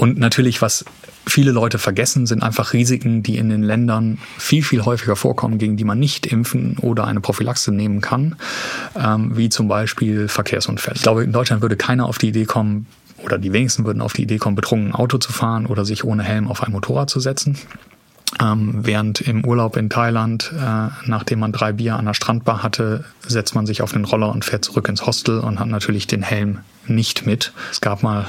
Und natürlich, was viele Leute vergessen, sind einfach Risiken, die in den Ländern viel, viel häufiger vorkommen, gegen die man nicht impfen oder eine Prophylaxe nehmen kann, ähm, wie zum Beispiel Verkehrsunfälle. Ich glaube, in Deutschland würde keiner auf die Idee kommen, oder die wenigsten würden auf die Idee kommen, betrunken Auto zu fahren oder sich ohne Helm auf ein Motorrad zu setzen. Ähm, während im Urlaub in Thailand, äh, nachdem man drei Bier an der Strandbar hatte, setzt man sich auf den Roller und fährt zurück ins Hostel und hat natürlich den Helm nicht mit. Es gab mal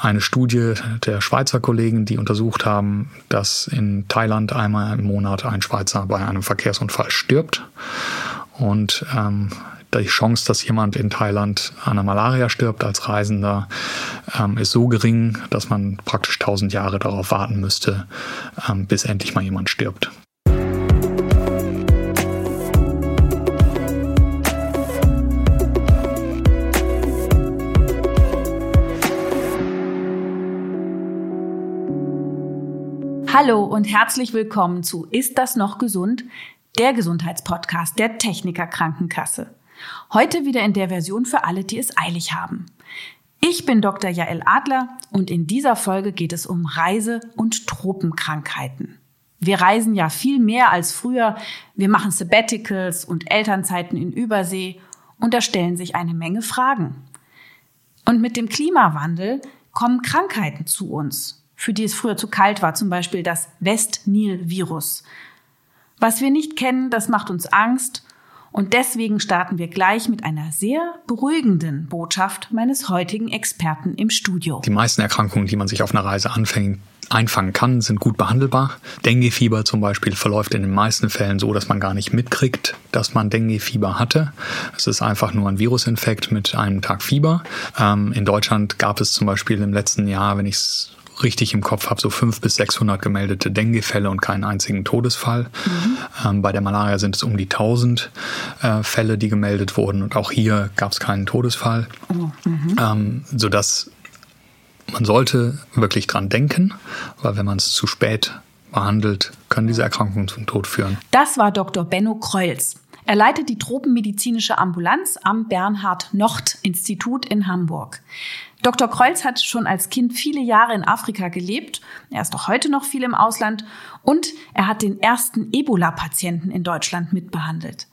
eine Studie der Schweizer Kollegen, die untersucht haben, dass in Thailand einmal im Monat ein Schweizer bei einem Verkehrsunfall stirbt. Und ähm, die Chance, dass jemand in Thailand an der Malaria stirbt als Reisender, ähm, ist so gering, dass man praktisch tausend Jahre darauf warten müsste, ähm, bis endlich mal jemand stirbt. Hallo und herzlich willkommen zu Ist das noch gesund? Der Gesundheitspodcast der Techniker Krankenkasse. Heute wieder in der Version für alle, die es eilig haben. Ich bin Dr. Jael Adler und in dieser Folge geht es um Reise- und Tropenkrankheiten. Wir reisen ja viel mehr als früher. Wir machen Sabbaticals und Elternzeiten in Übersee und da stellen sich eine Menge Fragen. Und mit dem Klimawandel kommen Krankheiten zu uns, für die es früher zu kalt war, zum Beispiel das West-Nil-Virus. Was wir nicht kennen, das macht uns Angst und deswegen starten wir gleich mit einer sehr beruhigenden Botschaft meines heutigen Experten im Studio. Die meisten Erkrankungen, die man sich auf einer Reise anfängt, einfangen kann, sind gut behandelbar. Dengue-Fieber zum Beispiel verläuft in den meisten Fällen so, dass man gar nicht mitkriegt, dass man Dengue-Fieber hatte. Es ist einfach nur ein Virusinfekt mit einem Tag Fieber. Ähm, in Deutschland gab es zum Beispiel im letzten Jahr, wenn ich es richtig im Kopf habe, so 500 bis 600 gemeldete Dengue-Fälle und keinen einzigen Todesfall. Mhm. Ähm, bei der Malaria sind es um die 1000 äh, Fälle, die gemeldet wurden und auch hier gab es keinen Todesfall, oh, mhm. ähm, sodass man sollte wirklich dran denken, weil wenn man es zu spät behandelt, können diese Erkrankungen zum Tod führen. Das war Dr. Benno Kreuz. Er leitet die Tropenmedizinische Ambulanz am Bernhard-Nocht-Institut in Hamburg. Dr. Kreuz hat schon als Kind viele Jahre in Afrika gelebt. Er ist auch heute noch viel im Ausland und er hat den ersten Ebola-Patienten in Deutschland mitbehandelt.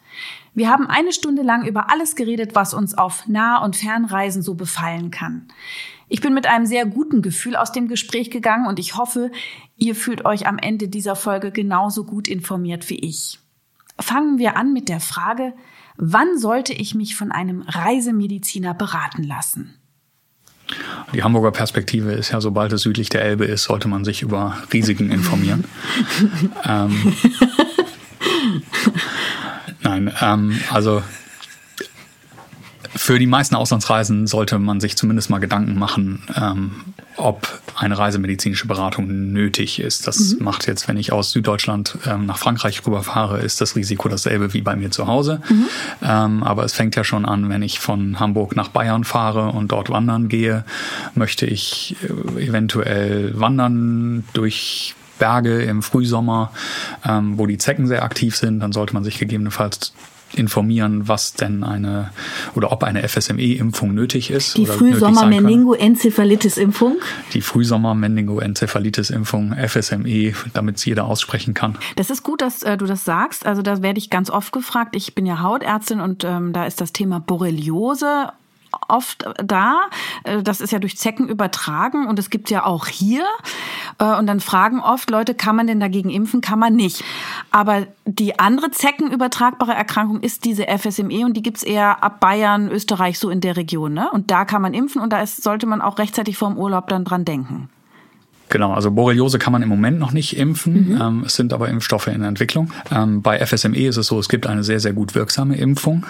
Wir haben eine Stunde lang über alles geredet, was uns auf Nah- und Fernreisen so befallen kann. Ich bin mit einem sehr guten Gefühl aus dem Gespräch gegangen und ich hoffe, ihr fühlt euch am Ende dieser Folge genauso gut informiert wie ich. Fangen wir an mit der Frage, wann sollte ich mich von einem Reisemediziner beraten lassen? Die Hamburger Perspektive ist ja, sobald es südlich der Elbe ist, sollte man sich über Risiken informieren. ähm, nein, ähm, also für die meisten Auslandsreisen sollte man sich zumindest mal Gedanken machen, ähm, ob eine reisemedizinische Beratung nötig ist. Das mhm. macht jetzt, wenn ich aus Süddeutschland ähm, nach Frankreich rüberfahre, ist das Risiko dasselbe wie bei mir zu Hause. Mhm. Ähm, aber es fängt ja schon an, wenn ich von Hamburg nach Bayern fahre und dort wandern gehe, möchte ich äh, eventuell wandern durch Berge im Frühsommer, ähm, wo die Zecken sehr aktiv sind, dann sollte man sich gegebenenfalls informieren, was denn eine oder ob eine FSME-Impfung nötig ist. Die Frühsommer-Meningoenzephalitis-Impfung? Die Frühsommer-Meningoenzephalitis-Impfung, FSME, damit es jeder aussprechen kann. Das ist gut, dass äh, du das sagst. Also da werde ich ganz oft gefragt. Ich bin ja Hautärztin und ähm, da ist das Thema Borreliose oft da. Äh, das ist ja durch Zecken übertragen und es gibt ja auch hier. Äh, und dann fragen oft Leute, kann man denn dagegen impfen? Kann man nicht. Aber die andere zeckenübertragbare Erkrankung ist diese FSME und die gibt's eher ab Bayern, Österreich, so in der Region. Ne? Und da kann man impfen und da ist, sollte man auch rechtzeitig vor dem Urlaub dann dran denken. Genau, also Borreliose kann man im Moment noch nicht impfen. Mhm. Ähm, es sind aber Impfstoffe in Entwicklung. Ähm, bei FSME ist es so, es gibt eine sehr, sehr gut wirksame Impfung.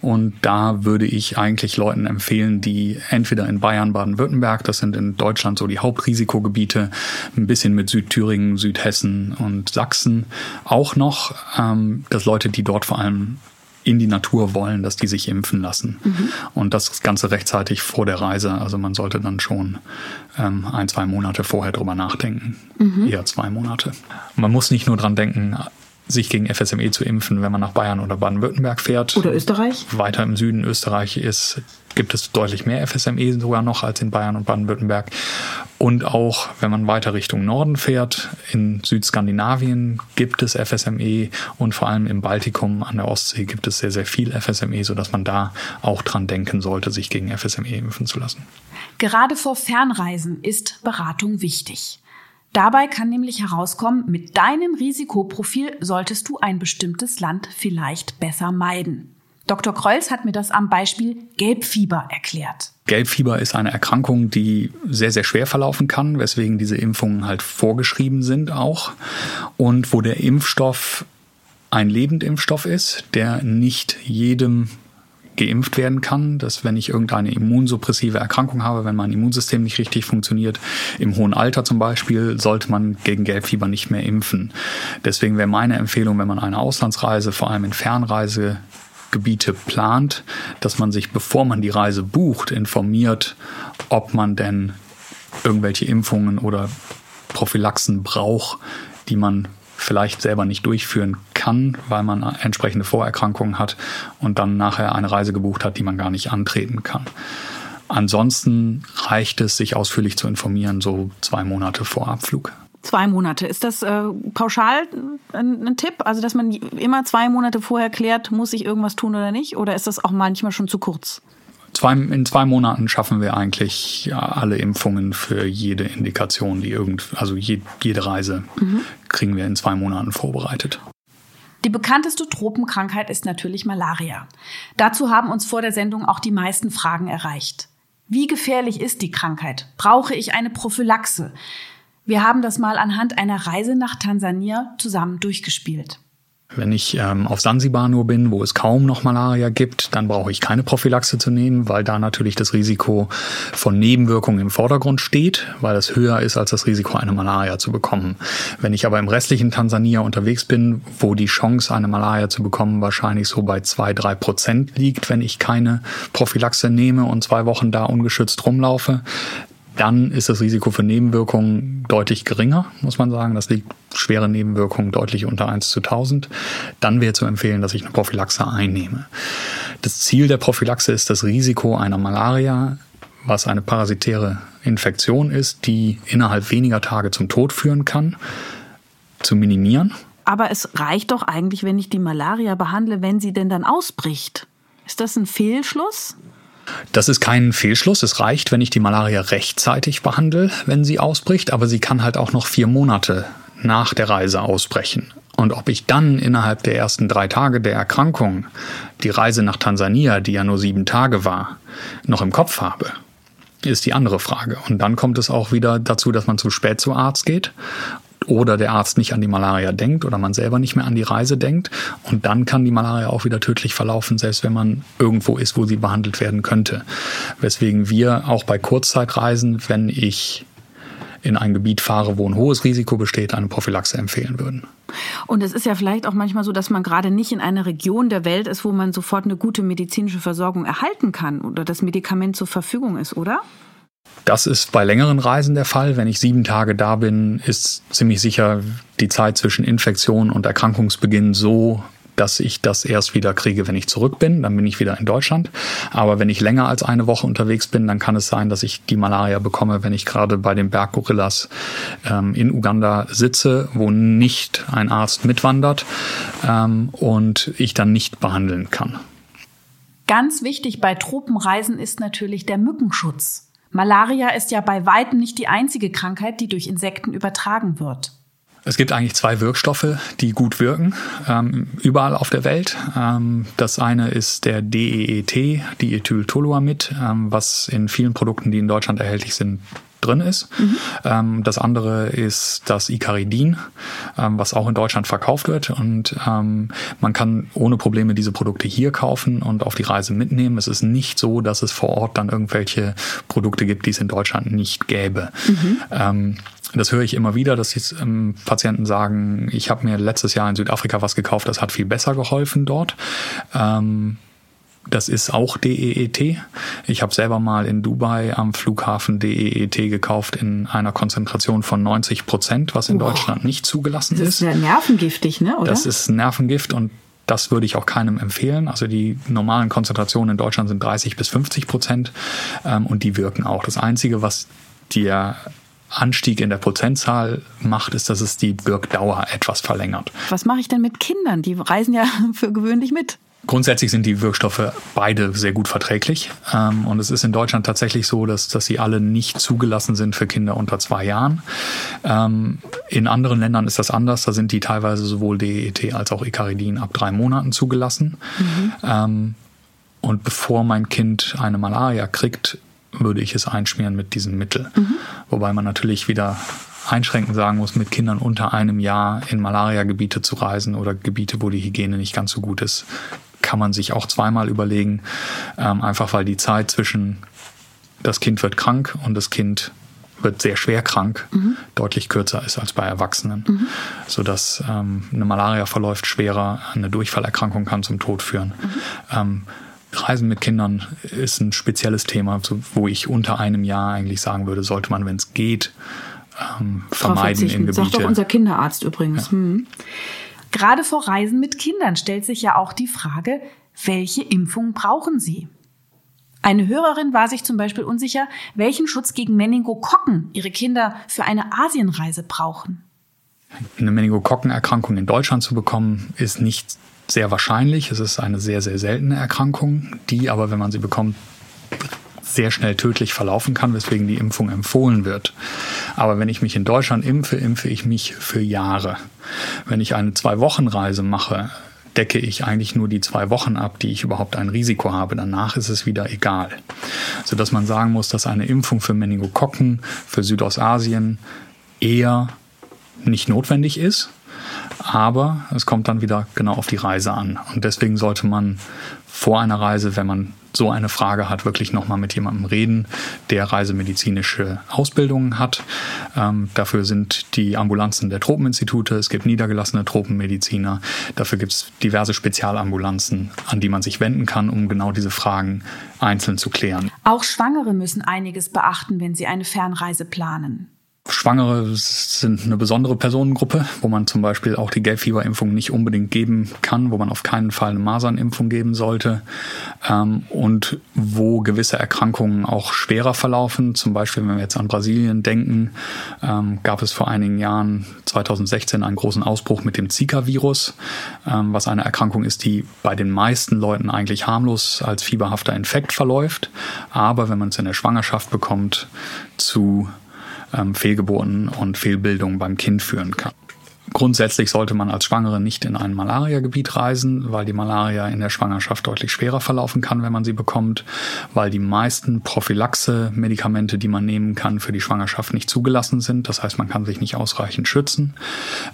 Und da würde ich eigentlich Leuten empfehlen, die entweder in Bayern, Baden-Württemberg, das sind in Deutschland so die Hauptrisikogebiete, ein bisschen mit Südthüringen, Südhessen und Sachsen auch noch, ähm, dass Leute, die dort vor allem in die Natur wollen, dass die sich impfen lassen. Mhm. Und das Ganze rechtzeitig vor der Reise. Also man sollte dann schon ähm, ein, zwei Monate vorher drüber nachdenken. Mhm. Eher zwei Monate. Man muss nicht nur dran denken, sich gegen FSME zu impfen, wenn man nach Bayern oder Baden-Württemberg fährt. Oder Österreich. Weiter im Süden Österreich ist, gibt es deutlich mehr FSME sogar noch als in Bayern und Baden-Württemberg. Und auch, wenn man weiter Richtung Norden fährt, in Südskandinavien gibt es FSME und vor allem im Baltikum an der Ostsee gibt es sehr, sehr viel FSME, sodass man da auch dran denken sollte, sich gegen FSME impfen zu lassen. Gerade vor Fernreisen ist Beratung wichtig. Dabei kann nämlich herauskommen, mit deinem Risikoprofil solltest du ein bestimmtes Land vielleicht besser meiden. Dr. Kreuz hat mir das am Beispiel Gelbfieber erklärt. Gelbfieber ist eine Erkrankung, die sehr, sehr schwer verlaufen kann, weswegen diese Impfungen halt vorgeschrieben sind auch. Und wo der Impfstoff ein Lebendimpfstoff ist, der nicht jedem geimpft werden kann, dass wenn ich irgendeine immunsuppressive Erkrankung habe, wenn mein Immunsystem nicht richtig funktioniert, im hohen Alter zum Beispiel, sollte man gegen Gelbfieber nicht mehr impfen. Deswegen wäre meine Empfehlung, wenn man eine Auslandsreise, vor allem in Fernreisegebiete plant, dass man sich, bevor man die Reise bucht, informiert, ob man denn irgendwelche Impfungen oder Prophylaxen braucht, die man vielleicht selber nicht durchführen kann, weil man entsprechende Vorerkrankungen hat und dann nachher eine Reise gebucht hat, die man gar nicht antreten kann. Ansonsten reicht es, sich ausführlich zu informieren, so zwei Monate vor Abflug. Zwei Monate. Ist das äh, pauschal ein, ein, Tipp? Also, dass man immer zwei Monate vorher klärt, muss ich irgendwas tun oder nicht? Oder ist das auch manchmal schon zu kurz? Zwei, in zwei Monaten schaffen wir eigentlich alle Impfungen für jede Indikation, die irgend, also je, jede Reise mhm. kriegen wir in zwei Monaten vorbereitet. Die bekannteste Tropenkrankheit ist natürlich Malaria. Dazu haben uns vor der Sendung auch die meisten Fragen erreicht. Wie gefährlich ist die Krankheit? Brauche ich eine Prophylaxe? Wir haben das mal anhand einer Reise nach Tansania zusammen durchgespielt. Wenn ich ähm, auf Sansibar nur bin, wo es kaum noch Malaria gibt, dann brauche ich keine Prophylaxe zu nehmen, weil da natürlich das Risiko von Nebenwirkungen im Vordergrund steht, weil es höher ist als das Risiko, eine Malaria zu bekommen. Wenn ich aber im restlichen Tansania unterwegs bin, wo die Chance, eine Malaria zu bekommen, wahrscheinlich so bei zwei, drei Prozent liegt, wenn ich keine Prophylaxe nehme und zwei Wochen da ungeschützt rumlaufe, dann ist das Risiko für Nebenwirkungen deutlich geringer, muss man sagen. Das liegt schwere Nebenwirkungen deutlich unter 1 zu 1000. Dann wäre zu empfehlen, dass ich eine Prophylaxe einnehme. Das Ziel der Prophylaxe ist das Risiko einer Malaria, was eine parasitäre Infektion ist, die innerhalb weniger Tage zum Tod führen kann, zu minimieren. Aber es reicht doch eigentlich, wenn ich die Malaria behandle, wenn sie denn dann ausbricht. Ist das ein Fehlschluss? Das ist kein Fehlschluss. Es reicht, wenn ich die Malaria rechtzeitig behandle, wenn sie ausbricht, aber sie kann halt auch noch vier Monate nach der Reise ausbrechen. Und ob ich dann innerhalb der ersten drei Tage der Erkrankung die Reise nach Tansania, die ja nur sieben Tage war, noch im Kopf habe, ist die andere Frage. Und dann kommt es auch wieder dazu, dass man zu spät zu Arzt geht oder der Arzt nicht an die Malaria denkt oder man selber nicht mehr an die Reise denkt. Und dann kann die Malaria auch wieder tödlich verlaufen, selbst wenn man irgendwo ist, wo sie behandelt werden könnte. Weswegen wir auch bei Kurzzeitreisen, wenn ich in ein Gebiet fahre, wo ein hohes Risiko besteht, eine Prophylaxe empfehlen würden. Und es ist ja vielleicht auch manchmal so, dass man gerade nicht in einer Region der Welt ist, wo man sofort eine gute medizinische Versorgung erhalten kann oder das Medikament zur Verfügung ist, oder? Das ist bei längeren Reisen der Fall. Wenn ich sieben Tage da bin, ist ziemlich sicher die Zeit zwischen Infektion und Erkrankungsbeginn so, dass ich das erst wieder kriege, wenn ich zurück bin. Dann bin ich wieder in Deutschland. Aber wenn ich länger als eine Woche unterwegs bin, dann kann es sein, dass ich die Malaria bekomme, wenn ich gerade bei den Berggorillas ähm, in Uganda sitze, wo nicht ein Arzt mitwandert ähm, und ich dann nicht behandeln kann. Ganz wichtig bei Tropenreisen ist natürlich der Mückenschutz. Malaria ist ja bei weitem nicht die einzige Krankheit, die durch Insekten übertragen wird. Es gibt eigentlich zwei Wirkstoffe, die gut wirken, ähm, überall auf der Welt. Ähm, das eine ist der DEET, Diethyltoluamid, ähm, was in vielen Produkten, die in Deutschland erhältlich sind, drin ist. Mhm. Das andere ist das Icaridin, ähm, was auch in Deutschland verkauft wird. Und ähm, man kann ohne Probleme diese Produkte hier kaufen und auf die Reise mitnehmen. Es ist nicht so, dass es vor Ort dann irgendwelche Produkte gibt, die es in Deutschland nicht gäbe. Mhm. Das höre ich immer wieder, dass jetzt ähm, Patienten sagen, ich habe mir letztes Jahr in Südafrika was gekauft, das hat viel besser geholfen dort. Ähm, Das ist auch DEET. Ich habe selber mal in Dubai am Flughafen DEET gekauft in einer Konzentration von 90 Prozent, was in wow. Deutschland nicht zugelassen ist. Das ist ja nervengiftig, ne? Oder? Das ist Nervengift und das würde ich auch keinem empfehlen. Also die normalen Konzentrationen in Deutschland sind 30 bis 50 Prozent ähm, und die wirken auch. Das Einzige, was der Anstieg in der Prozentzahl macht, ist, dass es die Wirkdauer etwas verlängert. Was mache ich denn mit Kindern? Die reisen ja für gewöhnlich mit. Grundsätzlich sind die Wirkstoffe beide sehr gut verträglich. Ähm, und es ist in Deutschland tatsächlich so, dass, dass sie alle nicht zugelassen sind für Kinder unter zwei Jahren. Ähm, in anderen Ländern ist das anders. Da sind die teilweise sowohl DET als auch Icaridin ab drei Monaten zugelassen. Mhm. Ähm, und bevor mein Kind eine Malaria kriegt, würde ich es einschmieren mit diesem Mittel. Mhm. Wobei man natürlich wieder einschränkend sagen muss, mit Kindern unter einem Jahr in Malaria-Gebiete zu reisen oder Gebiete, wo die Hygiene nicht ganz so gut ist, kann man sich auch zweimal überlegen, ähm, einfach weil die Zeit zwischen das Kind wird krank und das Kind wird sehr schwer krank, mhm. deutlich kürzer ist als bei Erwachsenen. Mhm. Sodass ähm, eine Malaria verläuft schwerer, eine Durchfallerkrankung kann zum Tod führen. Mhm. Ähm, Reisen mit Kindern ist ein spezielles Thema, wo ich unter einem Jahr eigentlich sagen würde, sollte man, wenn es geht, ähm, vermeiden in Gebiete. Sagt doch unser Kinderarzt übrigens. Ja. Hm. Gerade vor Reisen mit Kindern stellt sich ja auch die Frage, welche Impfung brauchen sie? Eine Hörerin war sich zum Beispiel unsicher, welchen Schutz gegen Meningokokken ihre Kinder für eine Asienreise brauchen. Eine Meningokokkenerkrankung in Deutschland zu bekommen, ist nicht sehr wahrscheinlich. Es ist eine sehr, sehr seltene Erkrankung, die aber, wenn man sie bekommt, sehr schnell tödlich verlaufen kann, weswegen die Impfung empfohlen wird. Aber wenn ich mich in Deutschland impfe, impfe ich mich für Jahre. Wenn ich eine Zwei-Wochen-Reise mache, decke ich eigentlich nur die zwei Wochen ab, die ich überhaupt ein Risiko habe. Danach ist es wieder egal. Sodass man sagen muss, dass eine Impfung für Meningokokken, für Südostasien eher nicht notwendig ist. Aber es kommt dann wieder genau auf die Reise an. Und deswegen sollte man vor einer Reise, wenn man so eine Frage hat, wirklich nochmal mit jemandem reden, der reisemedizinische Ausbildungen hat. Ähm, dafür sind die Ambulanzen der Tropeninstitute, es gibt niedergelassene Tropenmediziner, dafür gibt es diverse Spezialambulanzen, an die man sich wenden kann, um genau diese Fragen einzeln zu klären. Auch Schwangere müssen einiges beachten, wenn sie eine Fernreise planen. Schwangere sind eine besondere Personengruppe, wo man zum Beispiel auch die Gelbfieberimpfung nicht unbedingt geben kann, wo man auf keinen Fall eine Masernimpfung geben sollte ähm, und wo gewisse Erkrankungen auch schwerer verlaufen. Zum Beispiel, wenn wir jetzt an Brasilien denken, ähm, gab es vor einigen Jahren, 2016, einen großen Ausbruch mit dem Zika-Virus, ähm, was eine Erkrankung ist, die bei den meisten Leuten eigentlich harmlos als fieberhafter Infekt verläuft, aber wenn man es in der Schwangerschaft bekommt, zu ähm, Fehlgeburten und Fehlbildungen beim Kind führen kann. Grundsätzlich sollte man als Schwangere nicht in ein Malariagebiet reisen, weil die Malaria in der Schwangerschaft deutlich schwerer verlaufen kann, wenn man sie bekommt, weil die meisten Prophylaxe-Medikamente, die man nehmen kann, für die Schwangerschaft nicht zugelassen sind. Das heißt, man kann sich nicht ausreichend schützen.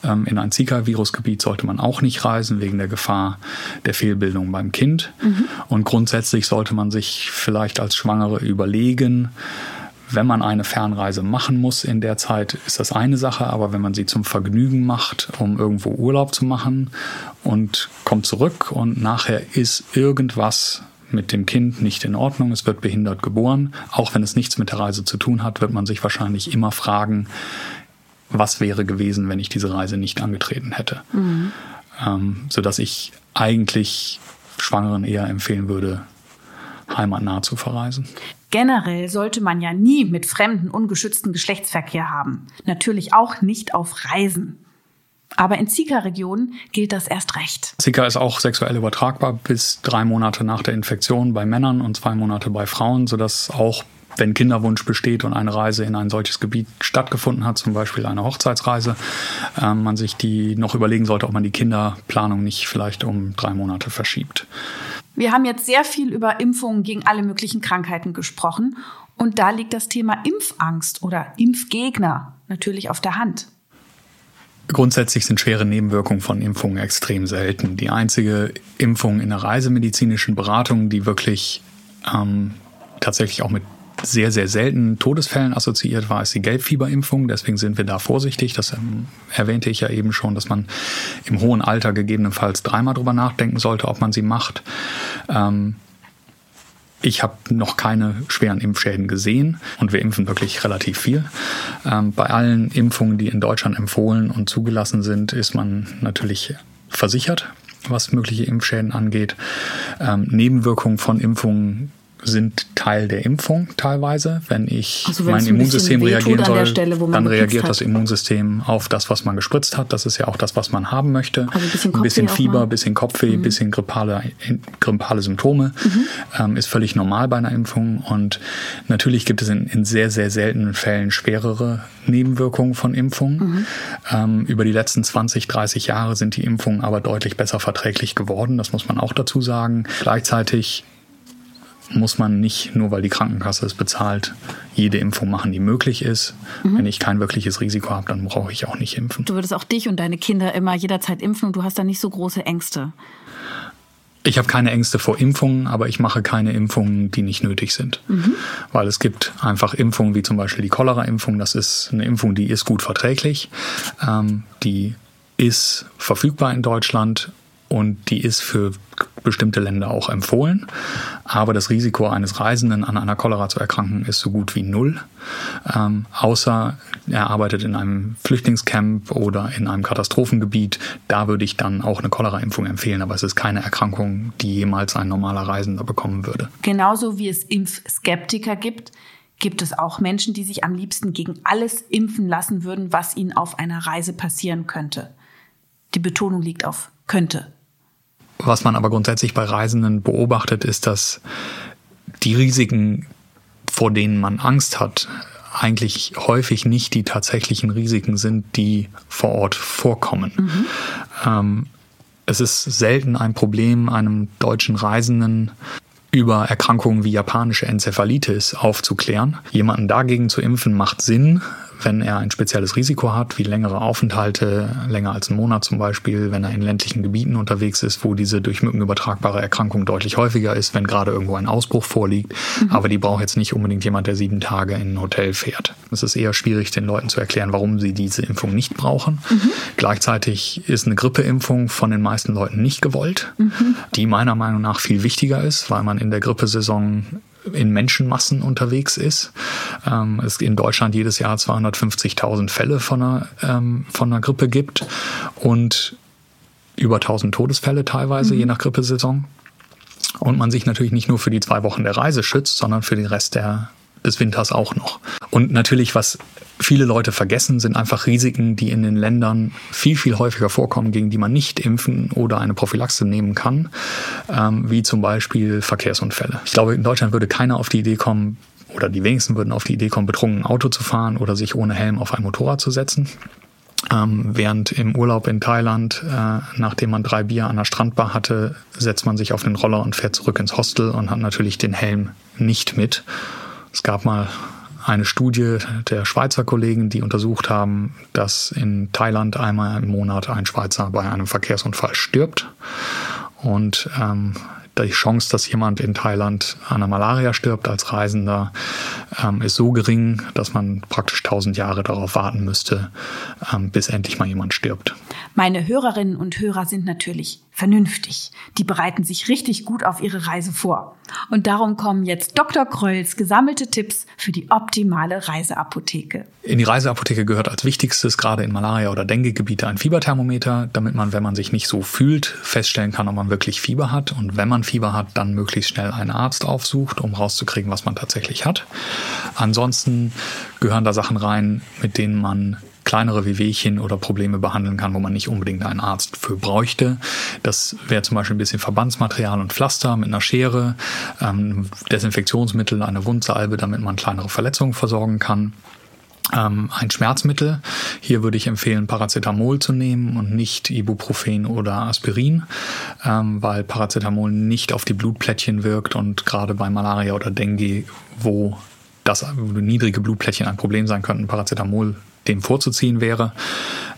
Ähm, in ein Zika-Virusgebiet sollte man auch nicht reisen, wegen der Gefahr der Fehlbildung beim Kind. Mhm. Und grundsätzlich sollte man sich vielleicht als Schwangere überlegen, wenn man eine Fernreise machen muss in der Zeit, ist das eine Sache, aber wenn man sie zum Vergnügen macht, um irgendwo Urlaub zu machen und kommt zurück und nachher ist irgendwas mit dem Kind nicht in Ordnung, es wird behindert geboren, auch wenn es nichts mit der Reise zu tun hat, wird man sich wahrscheinlich immer fragen, was wäre gewesen, wenn ich diese Reise nicht angetreten hätte. Mhm. Ähm, sodass ich eigentlich Schwangeren eher empfehlen würde, heimatnah zu verreisen. Generell sollte man ja nie mit Fremden ungeschützten Geschlechtsverkehr haben. Natürlich auch nicht auf Reisen. Aber in Zika-Regionen gilt das erst recht. Zika ist auch sexuell übertragbar bis drei Monate nach der Infektion bei Männern und zwei Monate bei Frauen, sodass auch wenn Kinderwunsch besteht und eine Reise in ein solches Gebiet stattgefunden hat, zum Beispiel eine Hochzeitsreise, äh, man sich die noch überlegen sollte, ob man die Kinderplanung nicht vielleicht um drei Monate verschiebt. Wir haben jetzt sehr viel über Impfungen gegen alle möglichen Krankheiten gesprochen und da liegt das Thema Impfangst oder Impfgegner natürlich auf der Hand. Grundsätzlich sind schwere Nebenwirkungen von Impfungen extrem selten. Die einzige Impfung in der reisemedizinischen Beratung, die wirklich ähm, tatsächlich auch mit sehr, sehr selten Todesfällen assoziiert war, ist die Gelbfieberimpfung. Deswegen sind wir da vorsichtig. Das ähm, erwähnte ich ja eben schon, dass man im hohen Alter gegebenenfalls dreimal drüber nachdenken sollte, ob man sie macht. Ähm, ich habe noch keine schweren Impfschäden gesehen und wir impfen wirklich relativ viel. Ähm, bei allen Impfungen, die in Deutschland empfohlen und zugelassen sind, ist man natürlich versichert, was mögliche Impfschäden angeht. Ähm, Nebenwirkungen von Impfungen sind Teil der Impfung teilweise. Wenn ich Also mein Immunsystem reagieren soll, Stelle, dann reagiert das Immunsystem auf das, was man gespritzt hat. Das ist ja auch das, was man haben möchte. Also ein bisschen ein bisschen Fieber, ein bisschen Kopfweh, ein bisschen grippale, grippale Symptome Mhm. ähm, ist völlig normal bei einer Impfung. Und natürlich gibt es in, in sehr, sehr seltenen Fällen schwerere Nebenwirkungen von Impfungen. Mhm. Ähm, über die letzten 20, 30 Jahre sind die Impfungen aber deutlich besser verträglich geworden. Das muss man auch dazu sagen. Gleichzeitig muss man nicht, nur weil die Krankenkasse es bezahlt, jede Impfung machen, die möglich ist. Mhm. Wenn ich kein wirkliches Risiko habe, dann brauche ich auch nicht impfen. Du würdest auch dich und deine Kinder immer jederzeit impfen und du hast da nicht so große Ängste. Ich habe keine Ängste vor Impfungen, aber ich mache keine Impfungen, die nicht nötig sind. Weil es gibt einfach Impfungen wie zum Beispiel die Cholera-Impfung. Das ist eine Impfung, die ist gut verträglich. Ähm, die ist verfügbar in Deutschland und die ist für bestimmte Länder auch empfohlen. Aber das Risiko eines Reisenden an einer Cholera zu erkranken ist so gut wie null. Ähm, außer er arbeitet in einem Flüchtlingscamp oder in einem Katastrophengebiet. Da würde ich dann auch eine Cholera-Impfung empfehlen. Aber es ist keine Erkrankung, die jemals ein normaler Reisender bekommen würde. Genauso wie es Impfskeptiker gibt, gibt es auch Menschen, die sich am liebsten gegen alles impfen lassen würden, was ihnen auf einer Reise passieren könnte. Die Betonung liegt auf könnte. Was man aber grundsätzlich bei Reisenden beobachtet, ist, dass die Risiken, vor denen man Angst hat, eigentlich häufig nicht die tatsächlichen Risiken sind, die vor Ort vorkommen. Ähm, es ist selten ein Problem, einem deutschen Reisenden über Erkrankungen wie japanische Enzephalitis aufzuklären. Jemanden dagegen zu impfen macht Sinn, wenn er ein spezielles Risiko hat, wie längere Aufenthalte, länger als einen Monat zum Beispiel, wenn er in ländlichen Gebieten unterwegs ist, wo diese durch Mücken übertragbare Erkrankung deutlich häufiger ist, wenn gerade irgendwo ein Ausbruch vorliegt. Aber die braucht jetzt nicht unbedingt jemand, der sieben Tage in ein Hotel fährt. Es ist eher schwierig, den Leuten zu erklären, warum sie diese Impfung nicht brauchen. Gleichzeitig ist eine Grippeimpfung von den meisten Leuten nicht gewollt, die meiner Meinung nach viel wichtiger ist, weil man in der Grippesaison in Menschenmassen unterwegs ist. Ähm, es in Deutschland jedes Jahr 250.000 Fälle von einer, ähm, von einer Grippe gibt und über 1000 Todesfälle teilweise, je nach Grippesaison. Und man sich natürlich nicht nur für die zwei Wochen der Reise schützt, sondern für den Rest der, des Winters auch noch. Und natürlich, was viele Leute vergessen, sind einfach Risiken, die in den Ländern viel, viel häufiger vorkommen, gegen die man nicht impfen oder eine Prophylaxe nehmen kann, ähm, wie zum Beispiel Verkehrsunfälle. Ich glaube, in Deutschland würde keiner auf die Idee kommen, oder die wenigsten würden auf die Idee kommen, betrunken Auto zu fahren oder sich ohne Helm auf ein Motorrad zu setzen. Ähm, während im Urlaub in Thailand, äh, nachdem man drei Bier an der Strandbar hatte, setzt man sich auf den Roller und fährt zurück ins Hostel und hat natürlich den Helm nicht mit. Es gab mal eine Studie der Schweizer Kollegen, die untersucht haben, dass in Thailand einmal im Monat ein Schweizer bei einem Verkehrsunfall stirbt. Und ähm, die Chance, dass jemand in Thailand an der Malaria stirbt als Reisender, ähm, ist so gering, dass man praktisch tausend Jahre darauf warten müsste, ähm, bis endlich mal jemand stirbt. Meine Hörerinnen und Hörer sind natürlich vernünftig. Die bereiten sich richtig gut auf ihre Reise vor. Und darum kommen jetzt Dr. Krölls gesammelte Tipps für die optimale Reiseapotheke. In die Reiseapotheke gehört als wichtigstes gerade in Malaria- oder Dengue-Gebiete ein Fieberthermometer, damit man, wenn man sich nicht so fühlt, feststellen kann, ob man wirklich Fieber hat. Und wenn man Fieber hat, dann möglichst schnell einen Arzt aufsucht, um rauszukriegen, was man tatsächlich hat. Ansonsten gehören da Sachen rein, mit denen man kleinere Wehwehchen oder Probleme behandeln kann, wo man nicht unbedingt einen Arzt für bräuchte. Das wäre zum Beispiel ein bisschen Verbandsmaterial und Pflaster mit einer Schere, ähm, Desinfektionsmittel, eine Wundsalbe, damit man kleinere Verletzungen versorgen kann. Ähm, ein Schmerzmittel. Hier würde ich empfehlen, Paracetamol zu nehmen und nicht Ibuprofen oder Aspirin, ähm, weil Paracetamol nicht auf die Blutplättchen wirkt und gerade bei Malaria oder Dengue, wo das niedrige Blutplättchen ein Problem sein könnten, Paracetamol dem vorzuziehen wäre.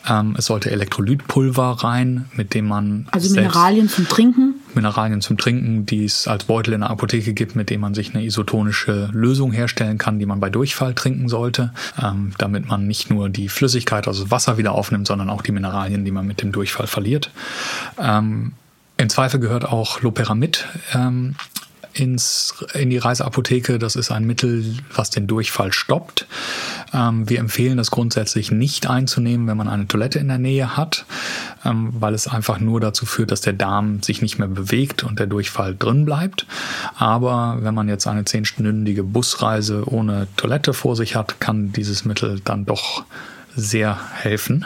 Ähm, es sollte Elektrolytpulver rein, mit dem man Also Mineralien zum Trinken. Mineralien zum Trinken, die es als Beutel in der Apotheke gibt, mit dem man sich eine isotonische Lösung herstellen kann, die man bei Durchfall trinken sollte, ähm, damit man nicht nur die Flüssigkeit, also Wasser wieder aufnimmt, sondern auch die Mineralien, die man mit dem Durchfall verliert. Ähm, Im Zweifel gehört auch Loperamid ähm, ins, in die Reiseapotheke. Das ist ein Mittel, was den Durchfall stoppt. Ähm, wir empfehlen das grundsätzlich nicht einzunehmen, wenn man eine Toilette in der Nähe hat, ähm, weil es einfach nur dazu führt, dass der Darm sich nicht mehr bewegt und der Durchfall drin bleibt. Aber wenn man jetzt eine zehnstündige Busreise ohne Toilette vor sich hat, kann dieses Mittel dann doch sehr helfen.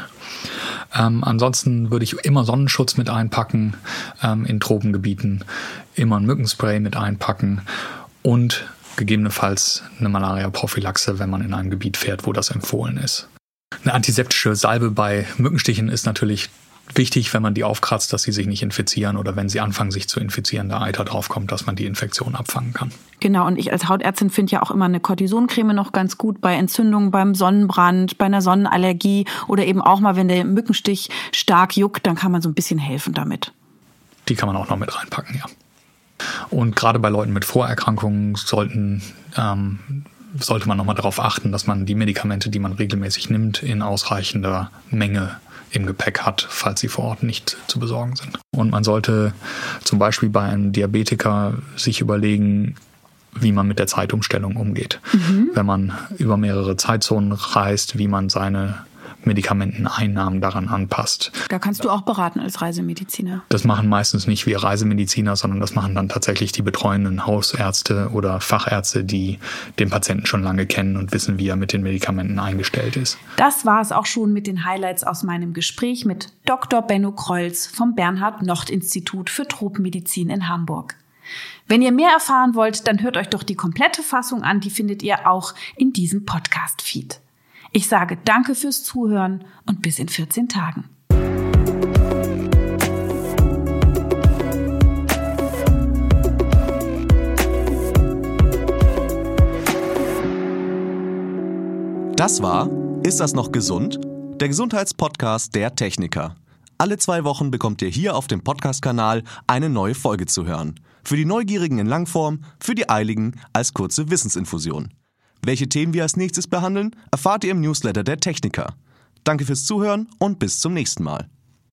Ähm, ansonsten würde ich immer Sonnenschutz mit einpacken ähm, in Tropengebieten, immer ein Mückenspray mit einpacken und gegebenenfalls eine Malaria-Prophylaxe, wenn man in einem Gebiet fährt, wo das empfohlen ist. Eine antiseptische Salbe bei Mückenstichen ist natürlich wichtig, wenn man die aufkratzt, dass sie sich nicht infizieren oder wenn sie anfangen, sich zu infizieren, da Eiter draufkommt, dass man die Infektion abfangen kann. Genau, und ich als Hautärztin finde ja auch immer eine Cortisoncreme noch ganz gut bei Entzündungen, beim Sonnenbrand, bei einer Sonnenallergie oder eben auch mal, wenn der Mückenstich stark juckt, dann kann man so ein bisschen helfen damit. Die kann man auch noch mit reinpacken, ja. Und gerade bei Leuten mit Vorerkrankungen sollten ähm, sollte man nochmal darauf achten, dass man die Medikamente, die man regelmäßig nimmt, in ausreichender Menge im Gepäck hat, falls sie vor Ort nicht zu besorgen sind. Und man sollte zum Beispiel bei einem Diabetiker sich überlegen, wie man mit der Zeitumstellung umgeht. Mhm. Wenn man über mehrere Zeitzonen reist, wie man seine Medikamenteneinnahmen daran anpasst. Da kannst du auch beraten als Reisemediziner. Das machen meistens nicht wir Reisemediziner, sondern das machen dann tatsächlich die betreuenden Hausärzte oder Fachärzte, die den Patienten schon lange kennen und wissen, wie er mit den Medikamenten eingestellt ist. Das war es auch schon mit den Highlights aus meinem Gespräch mit Dr. Benno Kreuz vom Bernhard-Nocht-Institut für Tropenmedizin in Hamburg. Wenn ihr mehr erfahren wollt, dann hört euch doch die komplette Fassung an, die findet ihr auch in diesem Podcast-Feed. Ich sage danke fürs Zuhören und bis in 14 Tagen. Das war Ist das noch gesund? Der Gesundheitspodcast der Techniker. Alle zwei Wochen bekommt ihr hier auf dem Podcast-Kanal eine neue Folge zu hören. Für die Neugierigen in Langform, für die Eiligen als kurze Wissensinfusion. Welche Themen wir als nächstes behandeln, erfahrt ihr im Newsletter der Techniker. Danke fürs Zuhören und bis zum nächsten Mal.